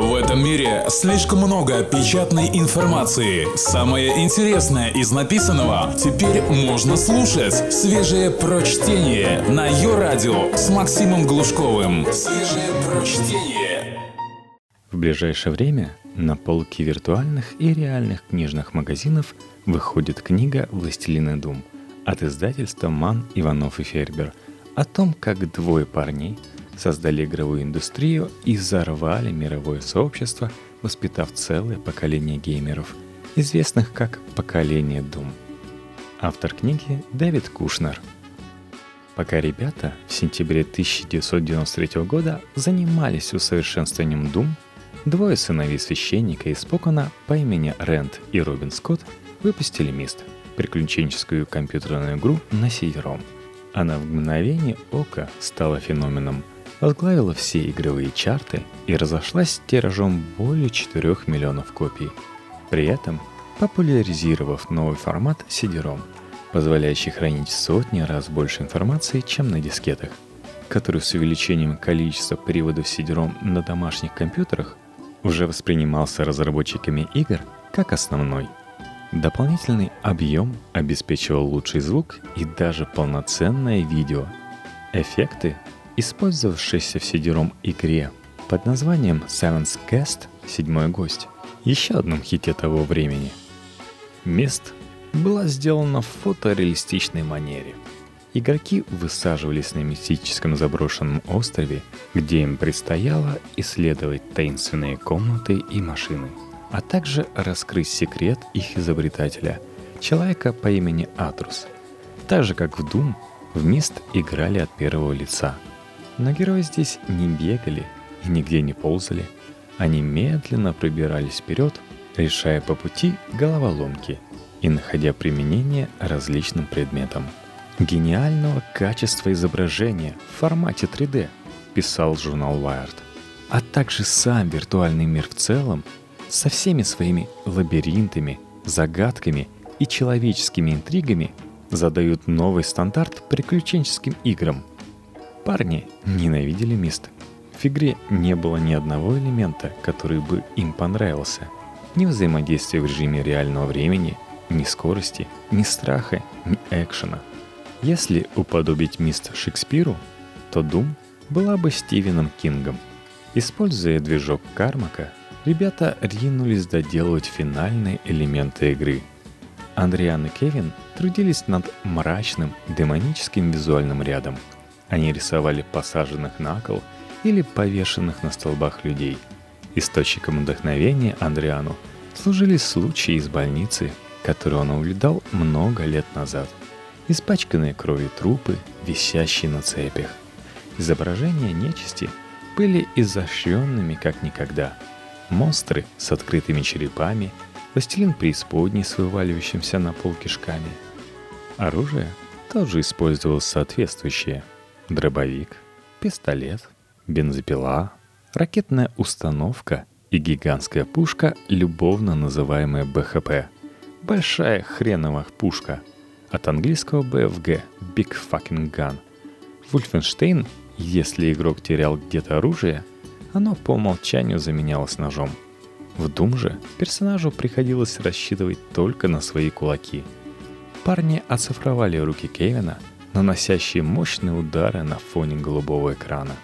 В этом мире слишком много печатной информации. Самое интересное из написанного теперь можно слушать. Свежее прочтение на ее радио с Максимом Глушковым. Свежее прочтение. В ближайшее время на полки виртуальных и реальных книжных магазинов выходит книга «Властелины дум» от издательства «Ман, Иванов и Фербер» о том, как двое парней – создали игровую индустрию и взорвали мировое сообщество, воспитав целое поколение геймеров, известных как «Поколение Doom». Автор книги Дэвид Кушнер. Пока ребята в сентябре 1993 года занимались усовершенствованием Doom, двое сыновей священника из Покона по имени Рэнд и Робин Скотт выпустили Мист — приключенческую компьютерную игру на севером. Она в мгновение ока стала феноменом — возглавила все игровые чарты и разошлась тиражом более 4 миллионов копий. При этом популяризировав новый формат CD-ROM, позволяющий хранить в сотни раз больше информации, чем на дискетах, который с увеличением количества переводов CD-ROM на домашних компьютерах уже воспринимался разработчиками игр как основной. Дополнительный объем обеспечивал лучший звук и даже полноценное видео. Эффекты использовавшейся в CD-ROM игре под названием Seven's Guest — «Седьмой гость», еще одном хите того времени. Мест была сделана в фотореалистичной манере. Игроки высаживались на мистическом заброшенном острове, где им предстояло исследовать таинственные комнаты и машины, а также раскрыть секрет их изобретателя, человека по имени Атрус. Так же, как в Doom, в Мист играли от первого лица — но герои здесь не бегали и нигде не ползали. Они медленно пробирались вперед, решая по пути головоломки и находя применение различным предметам. Гениального качества изображения в формате 3D, писал журнал Wired, а также сам виртуальный мир в целом со всеми своими лабиринтами, загадками и человеческими интригами задают новый стандарт приключенческим играм – Парни ненавидели Мист. В игре не было ни одного элемента, который бы им понравился. Ни взаимодействия в режиме реального времени, ни скорости, ни страха, ни экшена. Если уподобить Мист Шекспиру, то Дум была бы Стивеном Кингом. Используя движок Кармака, ребята ринулись доделывать финальные элементы игры. Андриан и Кевин трудились над мрачным демоническим визуальным рядом – они рисовали посаженных на кол или повешенных на столбах людей. Источником вдохновения Андриану служили случаи из больницы, которые он увидал много лет назад. Испачканные кровью трупы, висящие на цепях. Изображения нечисти были изощренными как никогда. Монстры с открытыми черепами, властелин преисподней с вываливающимся на пол кишками. Оружие тоже использовалось соответствующее – дробовик, пистолет, бензопила, ракетная установка и гигантская пушка, любовно называемая БХП. Большая хреновая пушка. От английского BFG – Big Fucking Gun. Вульфенштейн, если игрок терял где-то оружие, оно по умолчанию заменялось ножом. В Doom же персонажу приходилось рассчитывать только на свои кулаки. Парни оцифровали руки Кевина – наносящие мощные удары на фоне голубого экрана.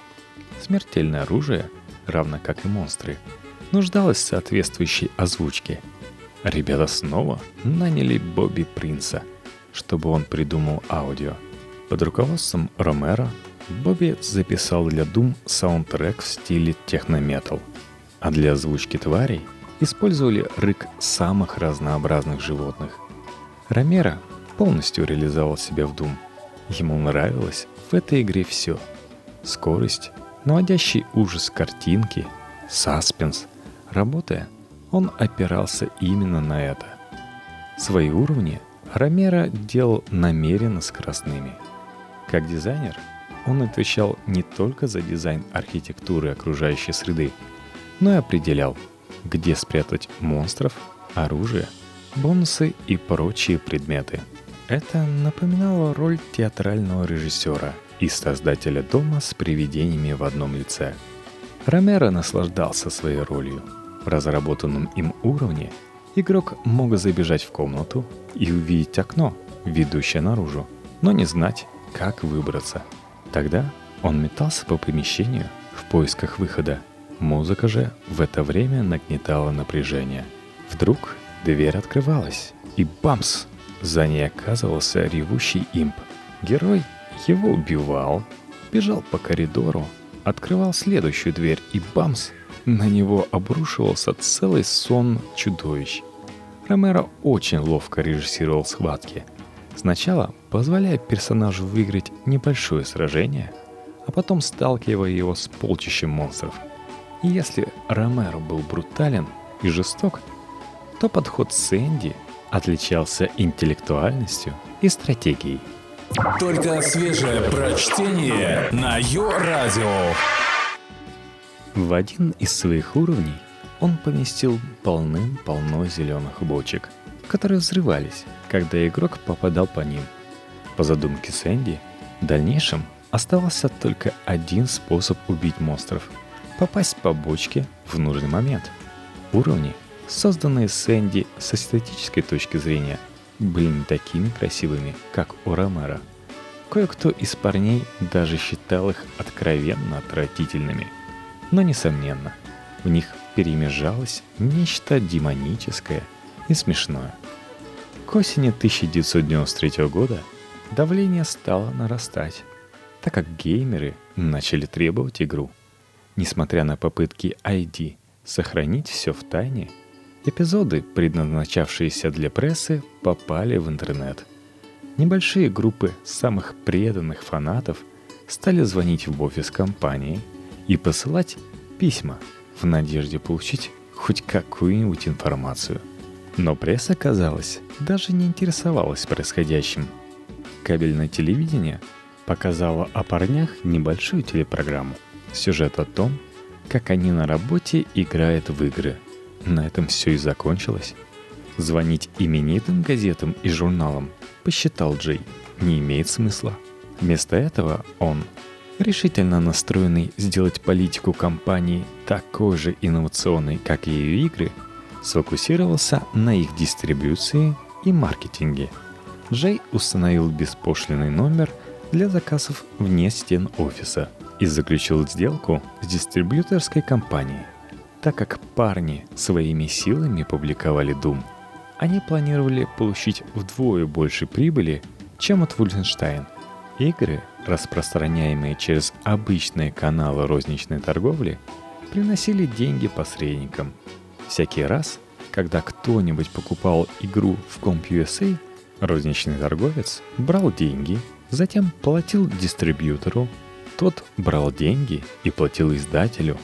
Смертельное оружие, равно как и монстры, нуждалось в соответствующей озвучке. Ребята снова наняли Бобби Принца, чтобы он придумал аудио. Под руководством Ромеро Бобби записал для Doom саундтрек в стиле технометал, а для озвучки тварей использовали рык самых разнообразных животных. Ромеро полностью реализовал себя в Doom – Ему нравилось в этой игре все. Скорость, наводящий ужас картинки, саспенс. Работая, он опирался именно на это. Свои уровни Ромеро делал намеренно скоростными. Как дизайнер, он отвечал не только за дизайн архитектуры окружающей среды, но и определял, где спрятать монстров, оружие, бонусы и прочие предметы – это напоминало роль театрального режиссера и создателя дома с привидениями в одном лице. Ромеро наслаждался своей ролью. В разработанном им уровне игрок мог забежать в комнату и увидеть окно, ведущее наружу, но не знать, как выбраться. Тогда он метался по помещению в поисках выхода. Музыка же в это время нагнетала напряжение. Вдруг дверь открывалась, и бамс! За ней оказывался ревущий имп. Герой его убивал, бежал по коридору, открывал следующую дверь, и бамс! На него обрушивался целый сон чудовищ. Ромеро очень ловко режиссировал схватки. Сначала позволяя персонажу выиграть небольшое сражение, а потом сталкивая его с полчищем монстров. И если Ромеро был брутален и жесток, то подход Сэнди отличался интеллектуальностью и стратегией. Только свежее прочтение на Йо-Радио. В один из своих уровней он поместил полным-полно зеленых бочек, которые взрывались, когда игрок попадал по ним. По задумке Сэнди, в дальнейшем оставался только один способ убить монстров – попасть по бочке в нужный момент. Уровни, созданные Сэнди с эстетической точки зрения, были не такими красивыми, как у Ромера. Кое-кто из парней даже считал их откровенно отвратительными. Но, несомненно, в них перемежалось нечто демоническое и смешное. К осени 1993 года давление стало нарастать, так как геймеры начали требовать игру. Несмотря на попытки ID сохранить все в тайне, эпизоды, предназначавшиеся для прессы, попали в интернет. Небольшие группы самых преданных фанатов стали звонить в офис компании и посылать письма в надежде получить хоть какую-нибудь информацию. Но пресса, казалось, даже не интересовалась происходящим. Кабельное телевидение показало о парнях небольшую телепрограмму. Сюжет о том, как они на работе играют в игры. На этом все и закончилось. Звонить именитым газетам и журналам, посчитал Джей, не имеет смысла. Вместо этого он решительно настроенный сделать политику компании такой же инновационной, как и ее игры, сфокусировался на их дистрибьюции и маркетинге. Джей установил беспошлиный номер для заказов вне стен офиса и заключил сделку с дистрибьюторской компанией. Так как парни своими силами публиковали Doom, они планировали получить вдвое больше прибыли, чем от Wolfenstein. Игры – распространяемые через обычные каналы розничной торговли, приносили деньги посредникам. Всякий раз, когда кто-нибудь покупал игру в CompUSA, розничный торговец брал деньги, затем платил дистрибьютору, тот брал деньги и платил издателю.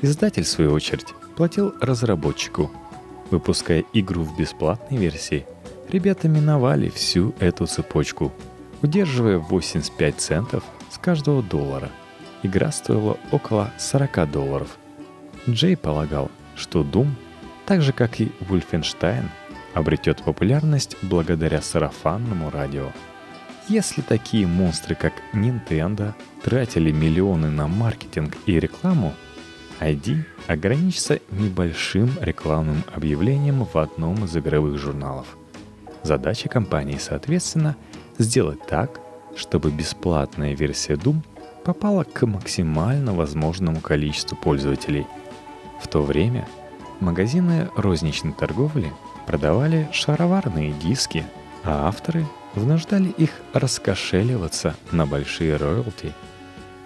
Издатель, в свою очередь, платил разработчику. Выпуская игру в бесплатной версии, ребята миновали всю эту цепочку – удерживая 85 центов с каждого доллара. Игра стоила около 40 долларов. Джей полагал, что Doom, так же как и Wolfenstein, обретет популярность благодаря сарафанному радио. Если такие монстры, как Nintendo, тратили миллионы на маркетинг и рекламу, ID ограничится небольшим рекламным объявлением в одном из игровых журналов. Задача компании, соответственно, сделать так, чтобы бесплатная версия Doom попала к максимально возможному количеству пользователей. В то время магазины розничной торговли продавали шароварные диски, а авторы вынуждали их раскошеливаться на большие роялти.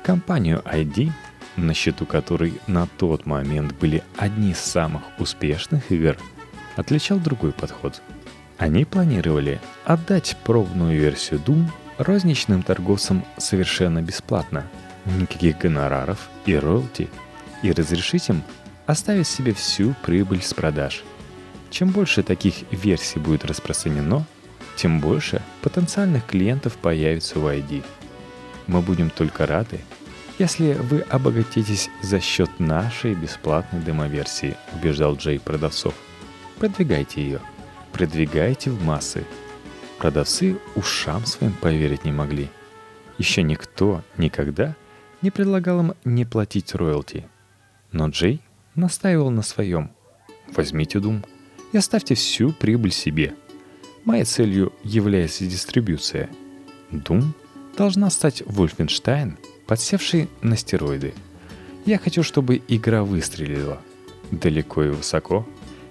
Компанию ID, на счету которой на тот момент были одни из самых успешных игр, отличал другой подход – они планировали отдать пробную версию Doom розничным торговцам совершенно бесплатно, никаких гонораров и роялти, и разрешить им оставить себе всю прибыль с продаж. Чем больше таких версий будет распространено, тем больше потенциальных клиентов появится в ID. Мы будем только рады, если вы обогатитесь за счет нашей бесплатной демоверсии, убеждал Джей продавцов. Продвигайте ее – продвигайте в массы. Продавцы ушам своим поверить не могли. Еще никто никогда не предлагал им не платить роялти. Но Джей настаивал на своем. Возьмите Doom и оставьте всю прибыль себе. Моей целью является дистрибьюция. Doom должна стать Wolfenstein, подсевший на стероиды. Я хочу, чтобы игра выстрелила. Далеко и высоко.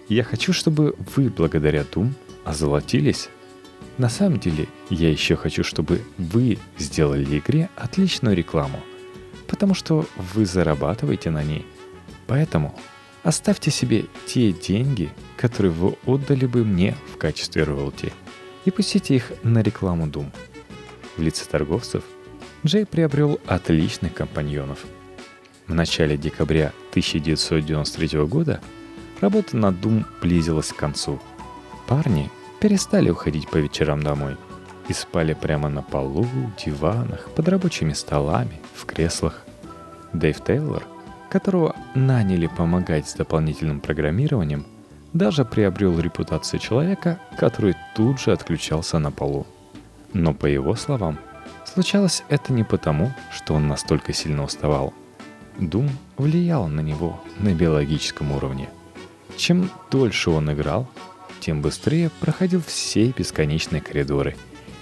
Я хочу, чтобы вы благодаря Doom озолотились. На самом деле, я еще хочу, чтобы вы сделали игре отличную рекламу. Потому что вы зарабатываете на ней. Поэтому оставьте себе те деньги, которые вы отдали бы мне в качестве роялти, и пустите их на рекламу Doom. В лице торговцев Джей приобрел отличных компаньонов. В начале декабря 1993 года работа над Doom близилась к концу. Парни перестали уходить по вечерам домой и спали прямо на полу, диванах, под рабочими столами, в креслах. Дэйв Тейлор, которого наняли помогать с дополнительным программированием, даже приобрел репутацию человека, который тут же отключался на полу. Но по его словам, случалось это не потому, что он настолько сильно уставал. Дум влиял на него на биологическом уровне. Чем дольше он играл, тем быстрее проходил все бесконечные коридоры,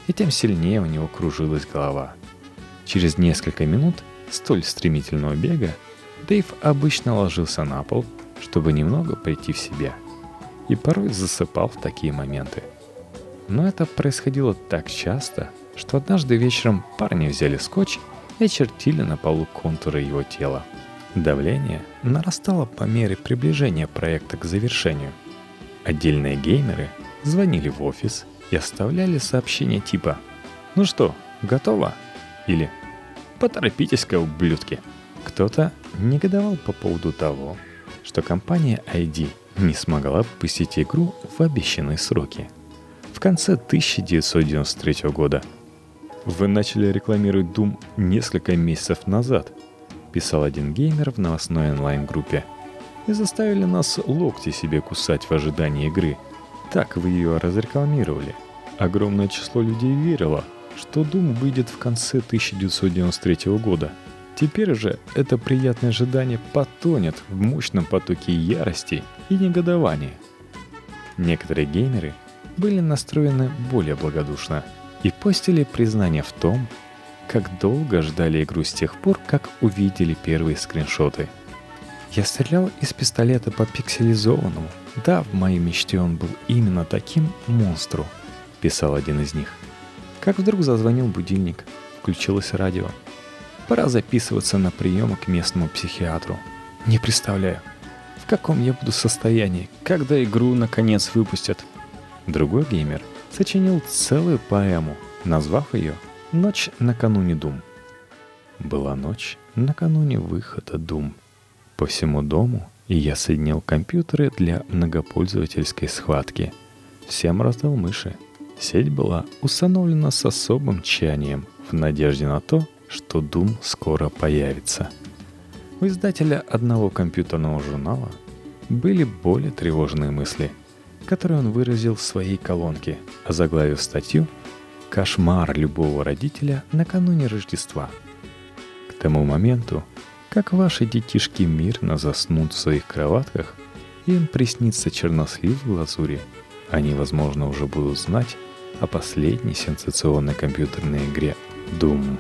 и тем сильнее у него кружилась голова. Через несколько минут столь стремительного бега Дэйв обычно ложился на пол, чтобы немного прийти в себя, и порой засыпал в такие моменты. Но это происходило так часто, что однажды вечером парни взяли скотч и очертили на полу контуры его тела. Давление нарастало по мере приближения проекта к завершению – Отдельные геймеры звонили в офис и оставляли сообщения типа «Ну что, готово?» или «Поторопитесь-ка, ублюдки!» Кто-то негодовал по поводу того, что компания ID не смогла выпустить игру в обещанные сроки. В конце 1993 года «Вы начали рекламировать Doom несколько месяцев назад», писал один геймер в новостной онлайн-группе – и заставили нас локти себе кусать в ожидании игры. Так вы ее разрекламировали. Огромное число людей верило, что Doom выйдет в конце 1993 года. Теперь же это приятное ожидание потонет в мощном потоке ярости и негодования. Некоторые геймеры были настроены более благодушно и постили признание в том, как долго ждали игру с тех пор, как увидели первые скриншоты – я стрелял из пистолета по пикселизованному. Да, в моей мечте он был именно таким монстру, писал один из них. Как вдруг зазвонил будильник, включилось радио. Пора записываться на прием к местному психиатру. Не представляю, в каком я буду состоянии, когда игру наконец выпустят. Другой геймер сочинил целую поэму, назвав ее «Ночь накануне Дум». Была ночь накануне выхода Дум — по всему дому, я соединил компьютеры для многопользовательской схватки. Всем раздал мыши. Сеть была установлена с особым тщанием в надежде на то, что Doom скоро появится. У издателя одного компьютерного журнала были более тревожные мысли, которые он выразил в своей колонке, озаглавив статью «Кошмар любого родителя накануне Рождества». К тому моменту как ваши детишки мирно заснут в своих кроватках, им приснится чернослив в глазури. Они, возможно, уже будут знать о последней сенсационной компьютерной игре Doom.